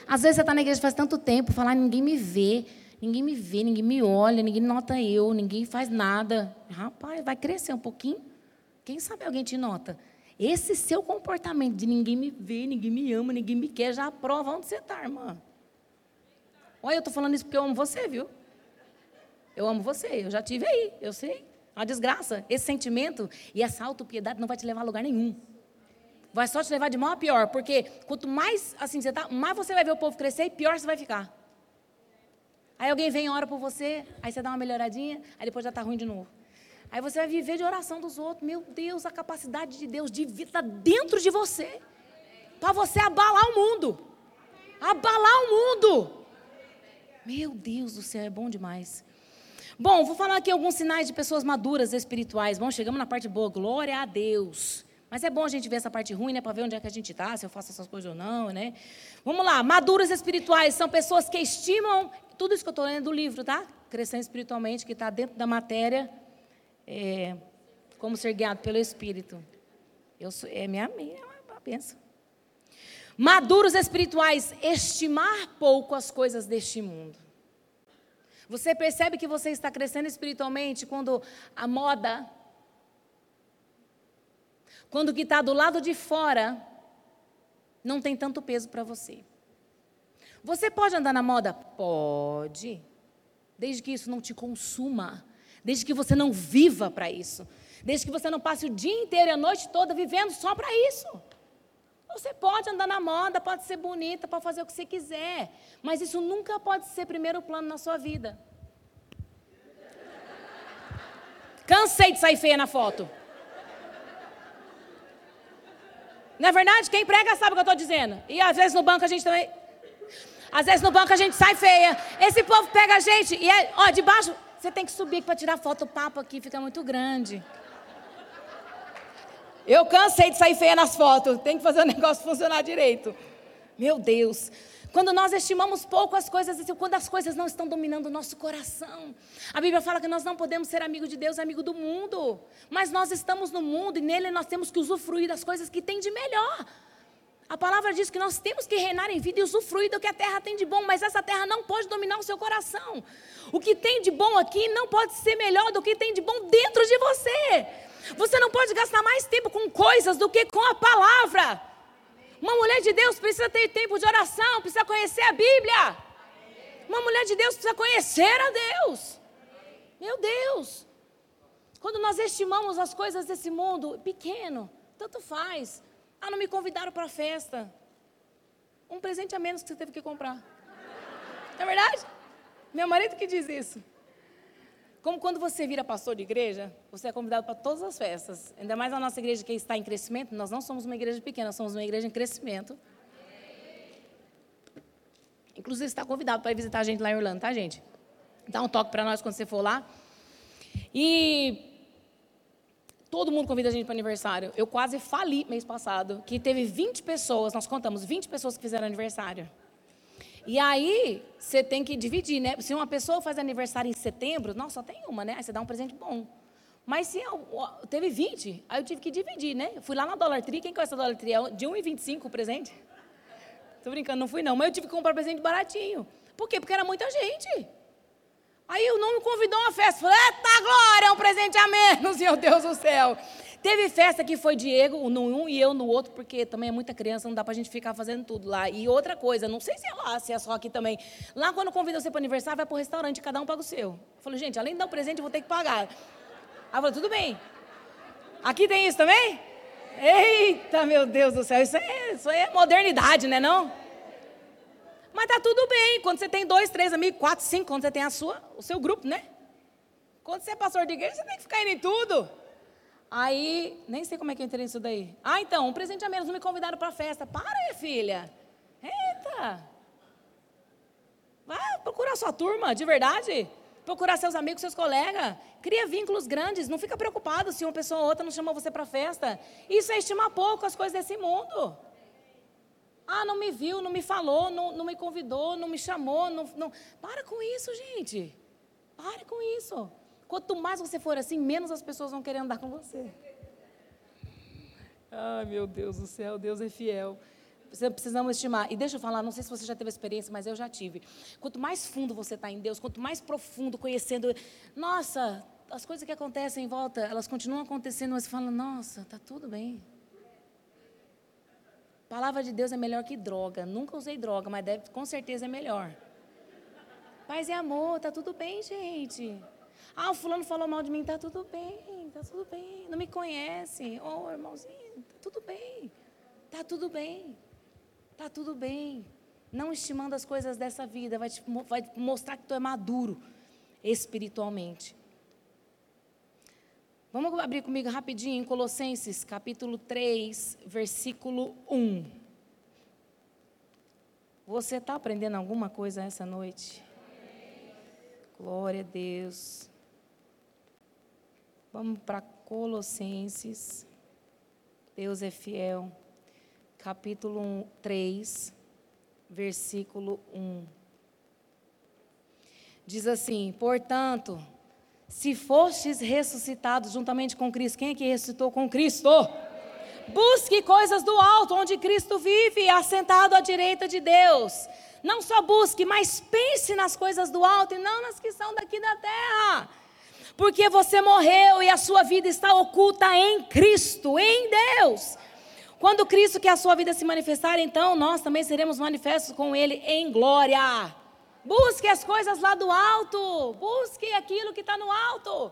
Às vezes você está na igreja faz tanto tempo, falar, ninguém me vê, ninguém me vê, ninguém me olha, ninguém nota eu, ninguém faz nada. Rapaz, vai crescer um pouquinho. Quem sabe alguém te nota? Esse seu comportamento de ninguém me vê, ninguém me ama, ninguém me quer, já prova onde você está, irmã. Olha, eu estou falando isso porque eu amo você, viu? Eu amo você, eu já tive aí, eu sei. Uma desgraça. Esse sentimento e essa autopiedade não vai te levar a lugar nenhum. Vai só te levar de mal a pior, porque quanto mais assim você tá, mais você vai ver o povo crescer e pior você vai ficar. Aí alguém vem e ora por você, aí você dá uma melhoradinha, aí depois já está ruim de novo. Aí você vai viver de oração dos outros. Meu Deus, a capacidade de Deus de vida dentro de você. Para você abalar o mundo. Abalar o mundo. Meu Deus do céu, é bom demais. Bom, vou falar aqui alguns sinais de pessoas maduras espirituais. Bom, chegamos na parte boa, glória a Deus. Mas é bom a gente ver essa parte ruim, né? Para ver onde é que a gente está, se eu faço essas coisas ou não, né? Vamos lá, maduras espirituais são pessoas que estimam, tudo isso que eu estou lendo do livro, tá? Crescendo espiritualmente, que está dentro da matéria é, como ser guiado pelo Espírito. Eu sou, é minha, minha é benção. Maduros espirituais, estimar pouco as coisas deste mundo. Você percebe que você está crescendo espiritualmente quando a moda, quando o que está do lado de fora não tem tanto peso para você. Você pode andar na moda? Pode. Desde que isso não te consuma desde que você não viva para isso, desde que você não passe o dia inteiro e a noite toda vivendo só para isso. Você pode andar na moda, pode ser bonita, pode fazer o que você quiser, mas isso nunca pode ser primeiro plano na sua vida. Cansei de sair feia na foto. Não é verdade? Quem prega sabe o que eu estou dizendo. E às vezes no banco a gente também. Às vezes no banco a gente sai feia. Esse povo pega a gente e é, ó, debaixo. Você tem que subir para tirar foto, o papo aqui fica muito grande. Eu cansei de sair feia nas fotos, tem que fazer o negócio funcionar direito. Meu Deus. Quando nós estimamos pouco as coisas, quando as coisas não estão dominando o nosso coração. A Bíblia fala que nós não podemos ser amigo de Deus, amigo do mundo. Mas nós estamos no mundo e nele nós temos que usufruir das coisas que tem de melhor. A palavra diz que nós temos que reinar em vida e usufruir do que a terra tem de bom, mas essa terra não pode dominar o seu coração. O que tem de bom aqui não pode ser melhor do que tem de bom dentro de você. Você não pode gastar mais tempo com coisas do que com a palavra. Uma mulher de Deus precisa ter tempo de oração, precisa conhecer a Bíblia. Uma mulher de Deus precisa conhecer a Deus. Meu Deus. Quando nós estimamos as coisas desse mundo pequeno, tanto faz. Ah, não me convidaram para a festa. Um presente a menos que você teve que comprar. Não é verdade? Meu marido que diz isso. Como quando você vira pastor de igreja, você é convidado para todas as festas. Ainda mais a nossa igreja que está em crescimento. Nós não somos uma igreja pequena, somos uma igreja em crescimento. Inclusive, você está convidado para ir visitar a gente lá em Orlando, tá, gente? Dá um toque para nós quando você for lá. E Todo mundo convida a gente para aniversário. Eu quase fali mês passado, que teve 20 pessoas, nós contamos 20 pessoas que fizeram aniversário. E aí, você tem que dividir, né? Se uma pessoa faz aniversário em setembro, nossa, só tem uma, né? Aí você dá um presente bom. Mas se eu, teve 20, aí eu tive que dividir, né? Eu fui lá na Dollar Tree, quem conhece a Dollar Tree? É de 1,25 o presente. Tô brincando, não fui não, mas eu tive que comprar presente baratinho. Por quê? Porque era muita gente. Aí o não me convidou a uma festa. Falei, eita glória, é um presente a menos, meu Deus do céu. Teve festa que foi Diego num um e eu no outro, porque também é muita criança, não dá pra gente ficar fazendo tudo lá. E outra coisa, não sei se é lá, se é só aqui também. Lá quando convida você para aniversário, vai pro restaurante, cada um paga o seu. Eu falei, gente, além de dar um presente, eu vou ter que pagar. Aí eu falei, tudo bem. Aqui tem isso também? Eita, meu Deus do céu, isso é, isso é modernidade, né não? Mas tá tudo bem. Quando você tem dois, três amigos, quatro, cinco, quando você tem a sua, o seu grupo, né? Quando você é pastor de igreja, você tem que ficar indo em tudo. Aí, nem sei como é que eu entrei nisso daí. Ah, então, um presente a menos, não me convidaram para a festa. Para aí, filha. Eita. Vai procurar sua turma, de verdade. Procurar seus amigos, seus colegas. Cria vínculos grandes. Não fica preocupado se uma pessoa ou outra não chamou você para a festa. Isso é estimar pouco as coisas desse mundo. Ah, não me viu, não me falou, não, não me convidou, não me chamou. Não, não... Para com isso, gente. Para com isso. Quanto mais você for assim, menos as pessoas vão querer andar com você. Ai, meu Deus do céu, Deus é fiel. Precisamos estimar. E deixa eu falar, não sei se você já teve experiência, mas eu já tive. Quanto mais fundo você está em Deus, quanto mais profundo, conhecendo. Nossa, as coisas que acontecem em volta, elas continuam acontecendo, mas você fala, nossa, está tudo bem. Palavra de Deus é melhor que droga. Nunca usei droga, mas deve, com certeza é melhor. Paz e amor, tá tudo bem, gente. Ah, o fulano falou mal de mim, tá tudo bem, tá tudo bem. Não me conhece. Ô, oh, irmãozinho, tá tudo bem. Tá tudo bem. Tá tudo bem. não estimando as coisas dessa vida, vai, te, vai mostrar que tu é maduro espiritualmente. Vamos abrir comigo rapidinho em Colossenses, capítulo 3, versículo 1. Você está aprendendo alguma coisa essa noite? Glória a Deus. Vamos para Colossenses. Deus é fiel. Capítulo 3, versículo 1. Diz assim: Portanto, se fostes ressuscitados juntamente com Cristo, quem é que ressuscitou com Cristo? Busque coisas do alto, onde Cristo vive, assentado à direita de Deus. Não só busque, mas pense nas coisas do alto e não nas que são daqui da terra. Porque você morreu e a sua vida está oculta em Cristo, em Deus. Quando Cristo quer a sua vida se manifestar, então nós também seremos manifestos com Ele em glória. Busque as coisas lá do alto. Busque aquilo que está no alto,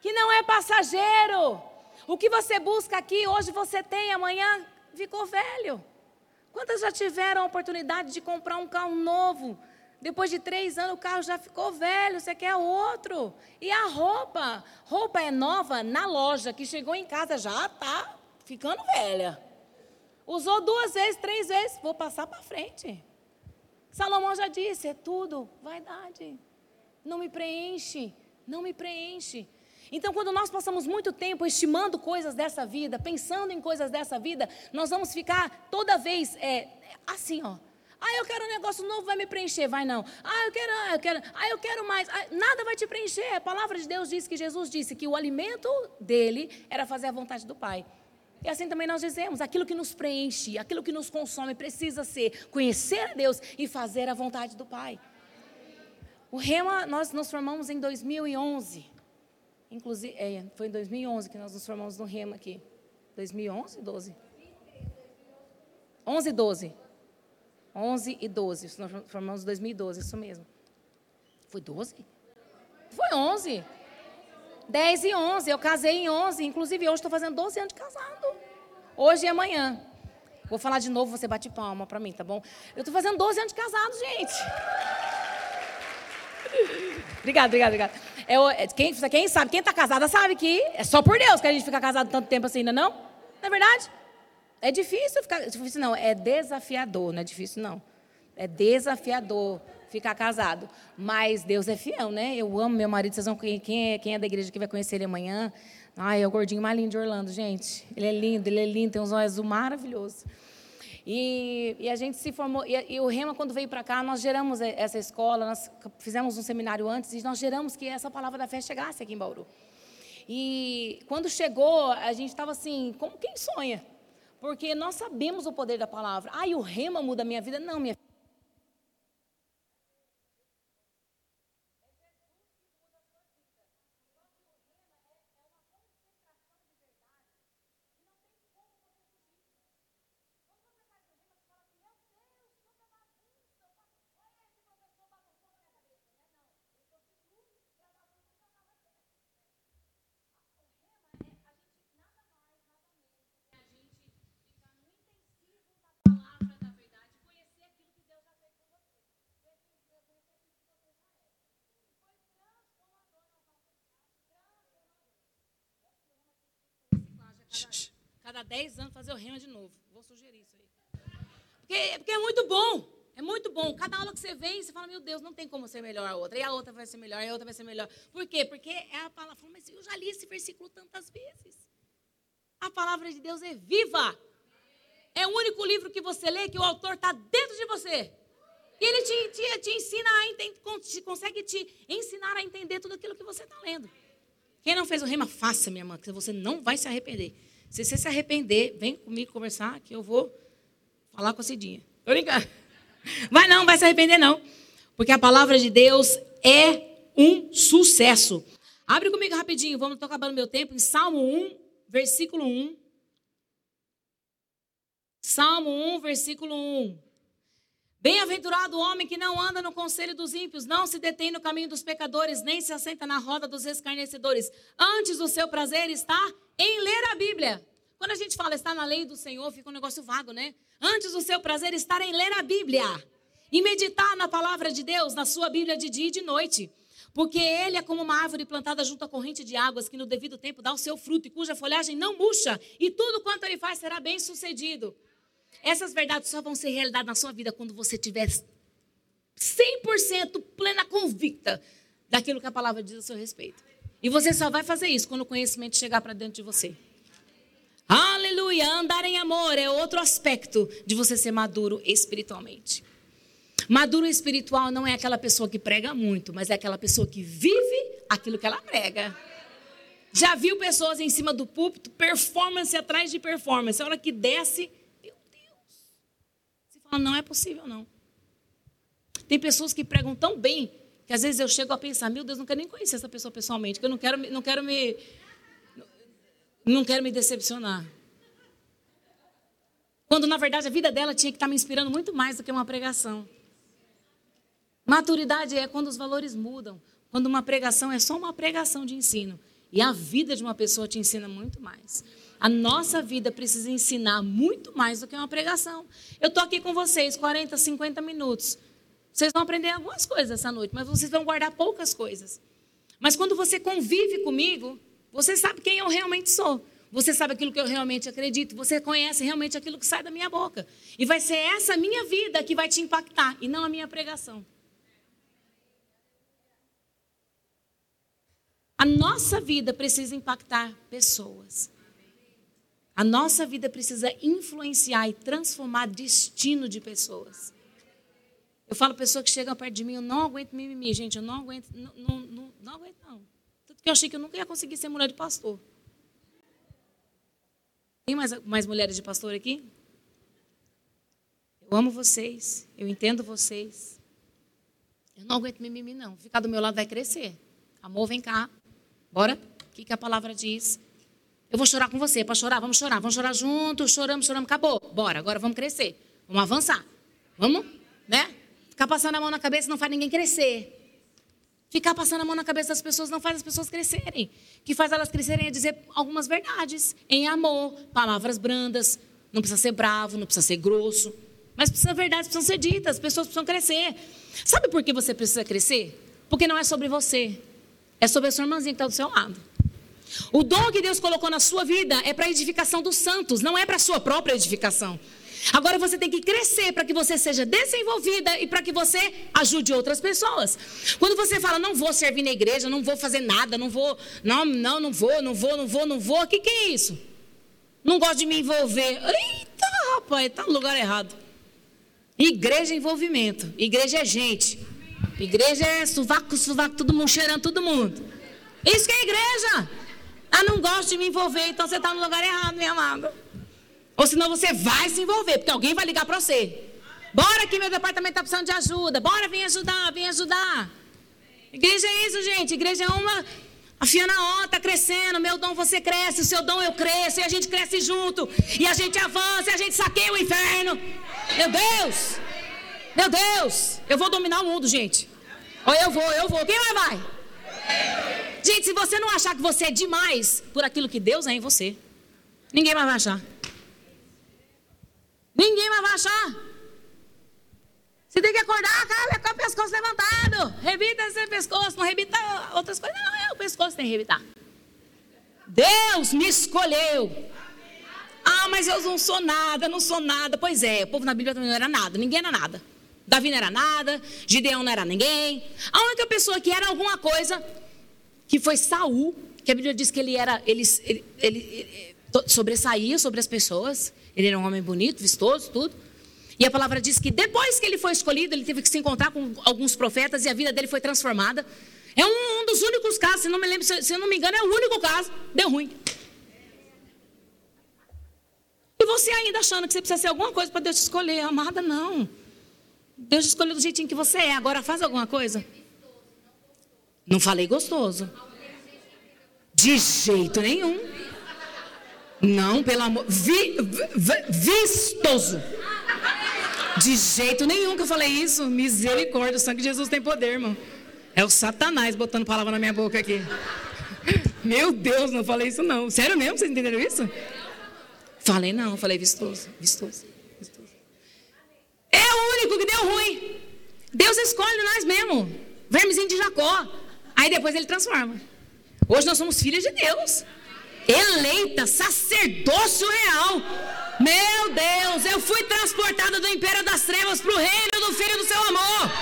que não é passageiro. O que você busca aqui, hoje você tem, amanhã ficou velho. Quantas já tiveram a oportunidade de comprar um carro novo? Depois de três anos o carro já ficou velho, você quer outro. E a roupa? Roupa é nova na loja, que chegou em casa já está ficando velha. Usou duas vezes, três vezes, vou passar para frente. Salomão já disse: é tudo vaidade. Não me preenche, não me preenche. Então, quando nós passamos muito tempo estimando coisas dessa vida, pensando em coisas dessa vida, nós vamos ficar toda vez é, assim, ó. Ah, eu quero um negócio novo, vai me preencher, vai não. Ah, eu quero, ah, eu quero, ah, eu quero mais. Ah, nada vai te preencher. A palavra de Deus diz que Jesus disse que o alimento dele era fazer a vontade do Pai. E assim também nós dizemos: aquilo que nos preenche, aquilo que nos consome, precisa ser conhecer a Deus e fazer a vontade do Pai. O Rema, nós nos formamos em 2011. Inclusive, é, foi em 2011 que nós nos formamos no Rema aqui. 2011, 12? 11 e 12. 11 e 12. Nós formamos em 2012, isso mesmo. Foi 12? Foi 11. 10 e 11. Eu casei em 11. Inclusive, hoje estou fazendo 12 anos de casado. Hoje e amanhã. Vou falar de novo, você bate palma para mim, tá bom? Eu estou fazendo 12 anos de casado, gente. obrigada, obrigada, obrigada. Eu, é, quem, quem sabe, quem está casada sabe que é só por Deus que a gente fica casado tanto tempo assim, ainda não? Não é verdade? É difícil ficar. Difícil não, é desafiador, não é difícil não. É desafiador ficar casado. Mas Deus é fiel, né? Eu amo meu marido. Vocês vão quem é, quem é da igreja que vai conhecer ele amanhã? Ai, é o gordinho mais lindo de Orlando, gente. Ele é lindo, ele é lindo, tem uns olhos azul maravilhosos. E, e, a gente se formou. E, e o Rema, quando veio para cá, nós geramos essa escola, nós fizemos um seminário antes e nós geramos que essa palavra da fé chegasse aqui em Bauru. E quando chegou, a gente estava assim, como quem sonha? Porque nós sabemos o poder da palavra. Ai, o Rema muda a minha vida. Não, minha Cada 10 anos fazer o rema de novo. Vou sugerir isso aí. Porque, porque é muito bom. É muito bom. Cada aula que você vem, você fala, meu Deus, não tem como ser melhor a outra. E a outra vai ser melhor, e a outra vai ser melhor. Por quê? Porque é a palavra. Mas eu já li esse versículo tantas vezes. A palavra de Deus é viva. É o único livro que você lê que o autor está dentro de você. E ele te, te, te ensina a entender, consegue te ensinar a entender tudo aquilo que você está lendo. Quem não fez o rema, faça, minha irmã, que você não vai se arrepender. Se você se arrepender, vem comigo conversar, que eu vou falar com a Cidinha. Tô brincando. Vai não, vai se arrepender não. Porque a palavra de Deus é um sucesso. Abre comigo rapidinho, vamos estou acabando meu tempo em Salmo 1, versículo 1. Salmo 1, versículo 1. Bem-aventurado o homem que não anda no conselho dos ímpios, não se detém no caminho dos pecadores, nem se assenta na roda dos escarnecedores. Antes o seu prazer está em ler a Bíblia. Quando a gente fala está na lei do Senhor, fica um negócio vago, né? Antes o seu prazer está em ler a Bíblia. E meditar na palavra de Deus, na sua Bíblia de dia e de noite. Porque ele é como uma árvore plantada junto à corrente de águas, que no devido tempo dá o seu fruto e cuja folhagem não murcha, e tudo quanto ele faz será bem sucedido. Essas verdades só vão ser realidade na sua vida quando você tiver 100% plena convicta daquilo que a palavra diz a seu respeito. E você só vai fazer isso quando o conhecimento chegar para dentro de você. Aleluia! Andar em amor é outro aspecto de você ser maduro espiritualmente. Maduro espiritual não é aquela pessoa que prega muito, mas é aquela pessoa que vive aquilo que ela prega. Já viu pessoas em cima do púlpito, performance atrás de performance. A hora que desce, fala, não é possível, não. Tem pessoas que pregam tão bem que às vezes eu chego a pensar, meu Deus, não quero nem conhecer essa pessoa pessoalmente, que eu não quero, não quero me não quero me decepcionar. Quando na verdade a vida dela tinha que estar me inspirando muito mais do que uma pregação. Maturidade é quando os valores mudam, quando uma pregação é só uma pregação de ensino e a vida de uma pessoa te ensina muito mais. A nossa vida precisa ensinar muito mais do que uma pregação. Eu estou aqui com vocês 40, 50 minutos. Vocês vão aprender algumas coisas essa noite, mas vocês vão guardar poucas coisas. Mas quando você convive comigo, você sabe quem eu realmente sou. Você sabe aquilo que eu realmente acredito. Você conhece realmente aquilo que sai da minha boca. E vai ser essa minha vida que vai te impactar e não a minha pregação. A nossa vida precisa impactar pessoas. A nossa vida precisa influenciar e transformar destino de pessoas. Eu falo pessoa que chega perto de mim, eu não aguento mimimi, gente, eu não aguento, não, não, não, não aguento não. Tanto que eu achei que eu nunca ia conseguir ser mulher de pastor. Tem mais, mais mulheres de pastor aqui? Eu amo vocês, eu entendo vocês. Eu não aguento mimimi, não. Ficar do meu lado vai crescer. Amor, vem cá. Bora? O que, que a palavra diz? Eu vou chorar com você. Para chorar? Vamos chorar. Vamos chorar juntos. Choramos, choramos. Acabou. Bora. Agora vamos crescer. Vamos avançar. Vamos? Né? Ficar passando a mão na cabeça não faz ninguém crescer. Ficar passando a mão na cabeça das pessoas não faz as pessoas crescerem. O que faz elas crescerem é dizer algumas verdades, em amor, palavras brandas. Não precisa ser bravo, não precisa ser grosso. Mas precisa, verdades precisam ser ditas, as pessoas precisam crescer. Sabe por que você precisa crescer? Porque não é sobre você, é sobre a sua irmãzinha que está do seu lado. O dom que Deus colocou na sua vida é para a edificação dos santos, não é para a sua própria edificação. Agora você tem que crescer para que você seja desenvolvida e para que você ajude outras pessoas. Quando você fala, não vou servir na igreja, não vou fazer nada, não vou, não, não, não vou, não vou, não vou, não vou, o que, que é isso? Não gosto de me envolver. Eita, rapaz, está no lugar errado. Igreja é envolvimento, igreja é gente. Igreja é sovaco, sovaco, todo mundo cheirando todo mundo. Isso que é igreja. Ah, não gosto de me envolver, então você está no lugar errado, minha amada. Ou senão você vai se envolver, porque alguém vai ligar para você. Bora que meu departamento está precisando de ajuda. Bora, vem ajudar, vem ajudar. Igreja é isso, gente. Igreja é uma. A Fiana ó, está crescendo, meu dom você cresce, o seu dom eu cresço, e a gente cresce junto, e a gente avança, e a gente saqueia o inferno. Meu Deus! Meu Deus! Eu vou dominar o mundo, gente. Ou eu vou, eu vou. Quem vai, vai? Gente, se você não achar que você é demais por aquilo que Deus é em você, ninguém mais vai achar. Ninguém mais vai achar. Você tem que acordar, cara, com o pescoço levantado. Rebita esse pescoço, não rebita outras coisas. Não, é o pescoço que tem que rebitar. Deus me escolheu. Ah, mas eu não sou nada, não sou nada. Pois é, o povo na Bíblia também não era nada, ninguém era nada. Davi não era nada, Gideão não era ninguém. A única pessoa que era alguma coisa, que foi Saul, que a Bíblia diz que ele era, ele, ele, ele, sobressaía sobre as pessoas. Ele era um homem bonito, vistoso, tudo. E a palavra diz que depois que ele foi escolhido, ele teve que se encontrar com alguns profetas e a vida dele foi transformada. É um, um dos únicos casos, se não me lembro, se, se eu não me engano, é o único caso. Deu ruim. E você ainda achando que você precisa ser alguma coisa para Deus te escolher, amada, não. Deus escolheu do jeitinho que você é. Agora faz alguma coisa. Não falei gostoso. De jeito nenhum. Não, pelo amor. Vi, vi, vistoso. De jeito nenhum que eu falei isso. Misericórdia, o sangue de Jesus tem poder, irmão. É o Satanás botando palavra na minha boca aqui. Meu Deus, não falei isso não. Sério mesmo? Vocês entenderam isso? Falei não, falei vistoso, vistoso. É o único que deu ruim. Deus escolhe nós mesmo. Vermezinho de Jacó. Aí depois ele transforma. Hoje nós somos filhos de Deus. Eleita, sacerdócio real. Meu Deus, eu fui transportada do império das trevas para o reino do Filho do seu amor.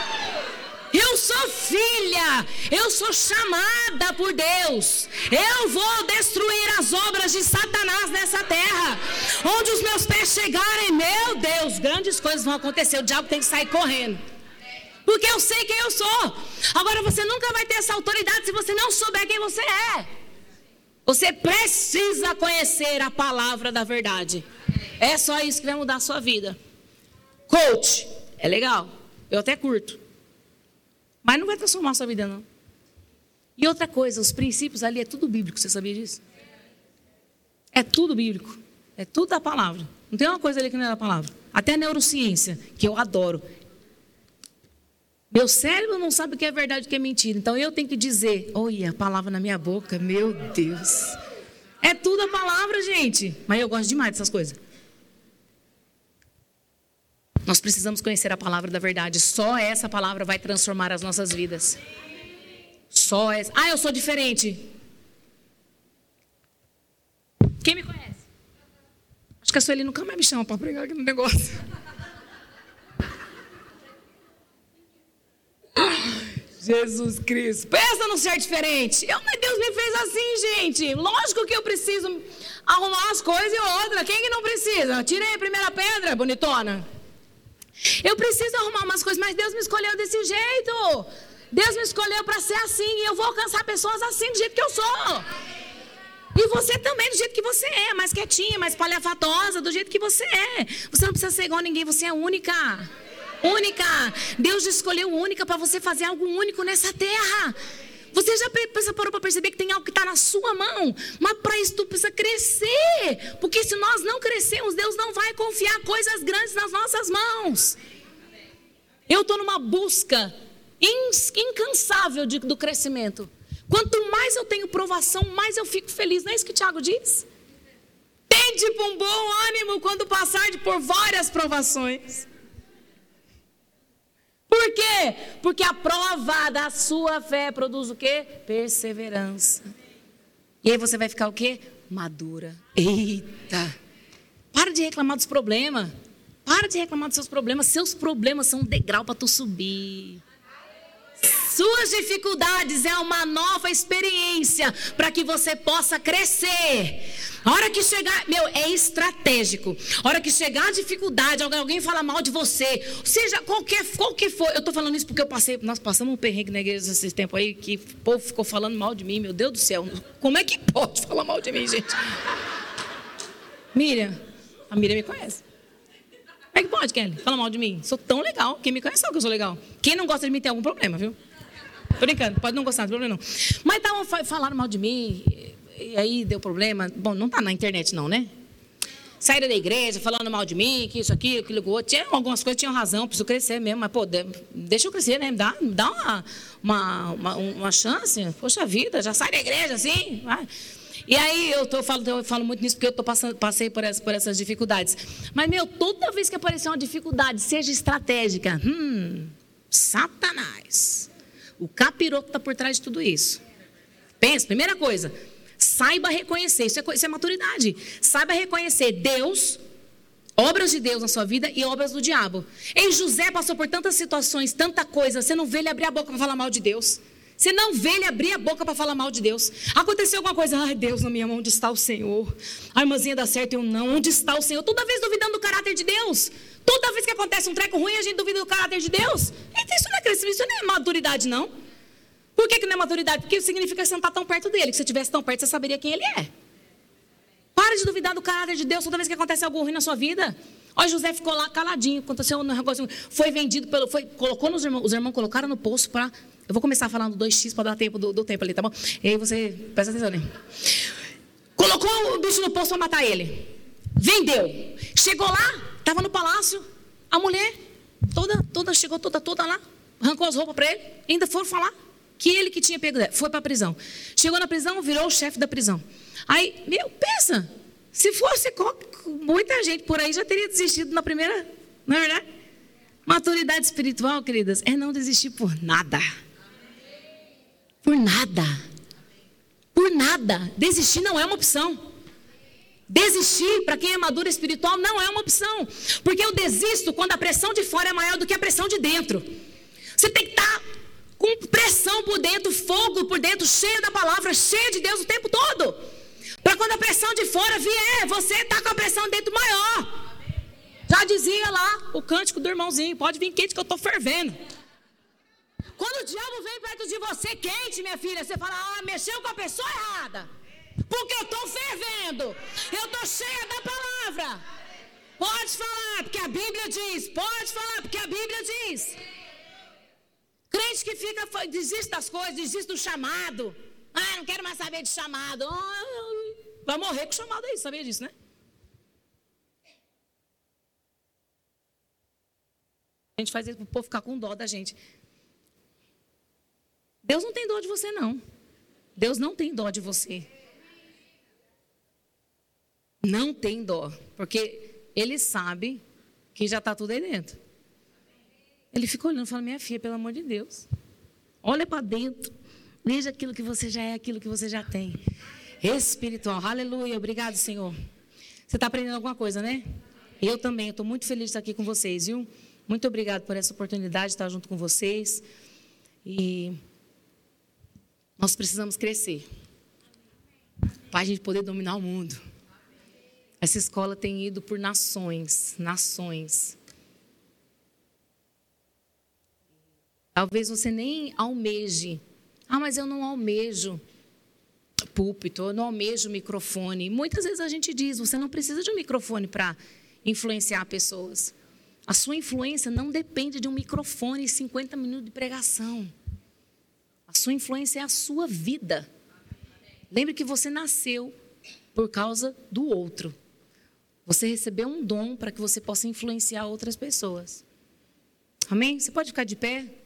Eu sou filha, eu sou chamada por Deus. Eu vou destruir as obras de Satanás nessa terra. Onde os meus pés chegarem, meu Deus, grandes coisas vão acontecer. O diabo tem que sair correndo. Porque eu sei quem eu sou. Agora você nunca vai ter essa autoridade se você não souber quem você é. Você precisa conhecer a palavra da verdade. É só isso que vai mudar a sua vida. Coach, é legal. Eu até curto. Mas não vai transformar a sua vida, não. E outra coisa, os princípios ali é tudo bíblico, você sabia disso? É tudo bíblico. É tudo da palavra. Não tem uma coisa ali que não é da palavra. Até a neurociência, que eu adoro. Meu cérebro não sabe o que é verdade e o que é mentira. Então eu tenho que dizer, olha, a palavra na minha boca, meu Deus. É tudo a palavra, gente. Mas eu gosto demais dessas coisas. Nós precisamos conhecer a palavra da verdade. Só essa palavra vai transformar as nossas vidas. Só essa. Ah, eu sou diferente. Quem me conhece? Acho que a Sueli nunca mais me chama para pregar aqui no negócio. Jesus Cristo. Pensa no ser diferente. Eu, mas Deus me fez assim, gente. Lógico que eu preciso arrumar as coisas e outra. Quem que não precisa? Tirei a primeira pedra, bonitona. Eu preciso arrumar umas coisas, mas Deus me escolheu desse jeito. Deus me escolheu para ser assim e eu vou alcançar pessoas assim do jeito que eu sou. E você também, do jeito que você é, mais quietinha, mais palhafatosa, do jeito que você é. Você não precisa ser igual a ninguém, você é única. Única. Deus escolheu única para você fazer algo único nessa terra. Você já parou para perceber que tem algo que está na sua mão? Mas para isso tu precisa crescer. Porque se nós não crescermos, Deus não vai confiar coisas grandes nas nossas mãos. Eu estou numa busca incansável de, do crescimento. Quanto mais eu tenho provação, mais eu fico feliz. Não é isso que o Tiago diz? Tende um bom ânimo quando passar por várias provações. Por quê? Porque a prova da sua fé produz o quê? Perseverança. E aí você vai ficar o quê? Madura. Eita! Para de reclamar dos problemas. Para de reclamar dos seus problemas. Seus problemas são um degrau para tu subir. Suas dificuldades é uma nova experiência para que você possa crescer. A hora que chegar, meu, é estratégico. A hora que chegar a dificuldade, alguém fala mal de você, seja qualquer, qual que for. Eu estou falando isso porque eu passei, nós passamos um perrengue na igreja esses tempos aí que o povo ficou falando mal de mim, meu Deus do céu. Como é que pode falar mal de mim, gente? Miriam, a Miriam me conhece. Como é que pode, Kelly? Fala mal de mim. Sou tão legal. Quem me conhece sabe que eu sou legal. Quem não gosta de mim tem algum problema, viu? Tô brincando, pode não gostar, não tem problema não. Mas estavam falando mal de mim, e aí deu problema. Bom, não tá na internet não, né? Saíram da igreja falando mal de mim, que isso aqui, aquilo, aquilo outro. Tinha algumas coisas tinham razão, preciso crescer mesmo, mas, pô, deixa eu crescer, né? Dá, dá uma, uma, uma, uma chance. Poxa vida, já sai da igreja assim, vai. E aí eu, tô, eu, falo, eu falo muito nisso porque eu tô passando, passei por, essa, por essas dificuldades. Mas, meu, toda vez que aparecer uma dificuldade, seja estratégica, hum, Satanás. O capiroto está por trás de tudo isso. Pensa, primeira coisa, saiba reconhecer, isso é, isso é maturidade. Saiba reconhecer Deus, obras de Deus na sua vida e obras do diabo. Em José passou por tantas situações, tanta coisa, você não vê ele abrir a boca para falar mal de Deus. Você não vê ele abrir a boca para falar mal de Deus. Aconteceu alguma coisa, ai Deus, na minha mão, onde está o Senhor? A irmãzinha dá certo, eu não, onde está o Senhor? Toda vez duvidando do caráter de Deus. Toda vez que acontece um treco ruim, a gente duvida do caráter de Deus. Isso não é crescimento, isso não é maturidade, não. Por que, que não é maturidade? Porque significa que você não está tão perto dele. Que se você estivesse tão perto, você saberia quem ele é. Para de duvidar do caráter de Deus toda vez que acontece algo ruim na sua vida. Olha, José ficou lá caladinho, aconteceu um negócio, foi vendido pelo, foi, colocou nos irmãos, os irmãos colocaram no poço para, eu vou começar falando 2x para dar tempo do, do, tempo ali, tá bom? E aí você, presta atenção, né? Colocou o bicho no poço para matar ele. Vendeu. Chegou lá, estava no palácio, a mulher toda, toda, chegou toda, toda lá, arrancou as roupas para ele, ainda foram falar que ele que tinha pego, foi para a prisão. Chegou na prisão, virou o chefe da prisão. Aí, meu, pensa, se fosse muita gente por aí já teria desistido na primeira, não é verdade? Maturidade espiritual, queridas, é não desistir por nada. Por nada. Por nada. Desistir não é uma opção. Desistir, para quem é maduro espiritual, não é uma opção. Porque eu desisto quando a pressão de fora é maior do que a pressão de dentro. Você tem que estar tá com pressão por dentro, fogo por dentro, cheio da palavra, cheio de Deus o tempo todo. Para quando a pressão de fora vier, você está com a pressão dentro maior. Já dizia lá o cântico do irmãozinho: pode vir quente que eu estou fervendo. Quando o diabo vem perto de você quente, minha filha, você fala: ah, mexeu com a pessoa errada. Porque eu estou fervendo. Eu estou cheia da palavra. Pode falar, porque a Bíblia diz. Pode falar, porque a Bíblia diz. Crente que fica, desiste das coisas, desiste do chamado. Ah, não quero mais saber de chamado. Vai morrer com chamado aí, sabia disso, né? A gente faz isso para o povo ficar com dó da gente. Deus não tem dó de você, não. Deus não tem dó de você. Não tem dó, porque ele sabe que já está tudo aí dentro. Ele fica olhando e fala: Minha filha, pelo amor de Deus, olha para dentro, veja aquilo que você já é, aquilo que você já tem. Espiritual, aleluia, obrigado, Senhor. Você está aprendendo alguma coisa, né? Eu também, estou muito feliz de estar aqui com vocês, viu? Muito obrigado por essa oportunidade de estar junto com vocês. E nós precisamos crescer para a gente poder dominar o mundo. Essa escola tem ido por nações, nações. Talvez você nem almeje. Ah, mas eu não almejo púlpito, eu não almejo microfone. Muitas vezes a gente diz, você não precisa de um microfone para influenciar pessoas. A sua influência não depende de um microfone e 50 minutos de pregação. Sua influência é a sua vida. Lembre que você nasceu por causa do outro. Você recebeu um dom para que você possa influenciar outras pessoas. Amém? Você pode ficar de pé?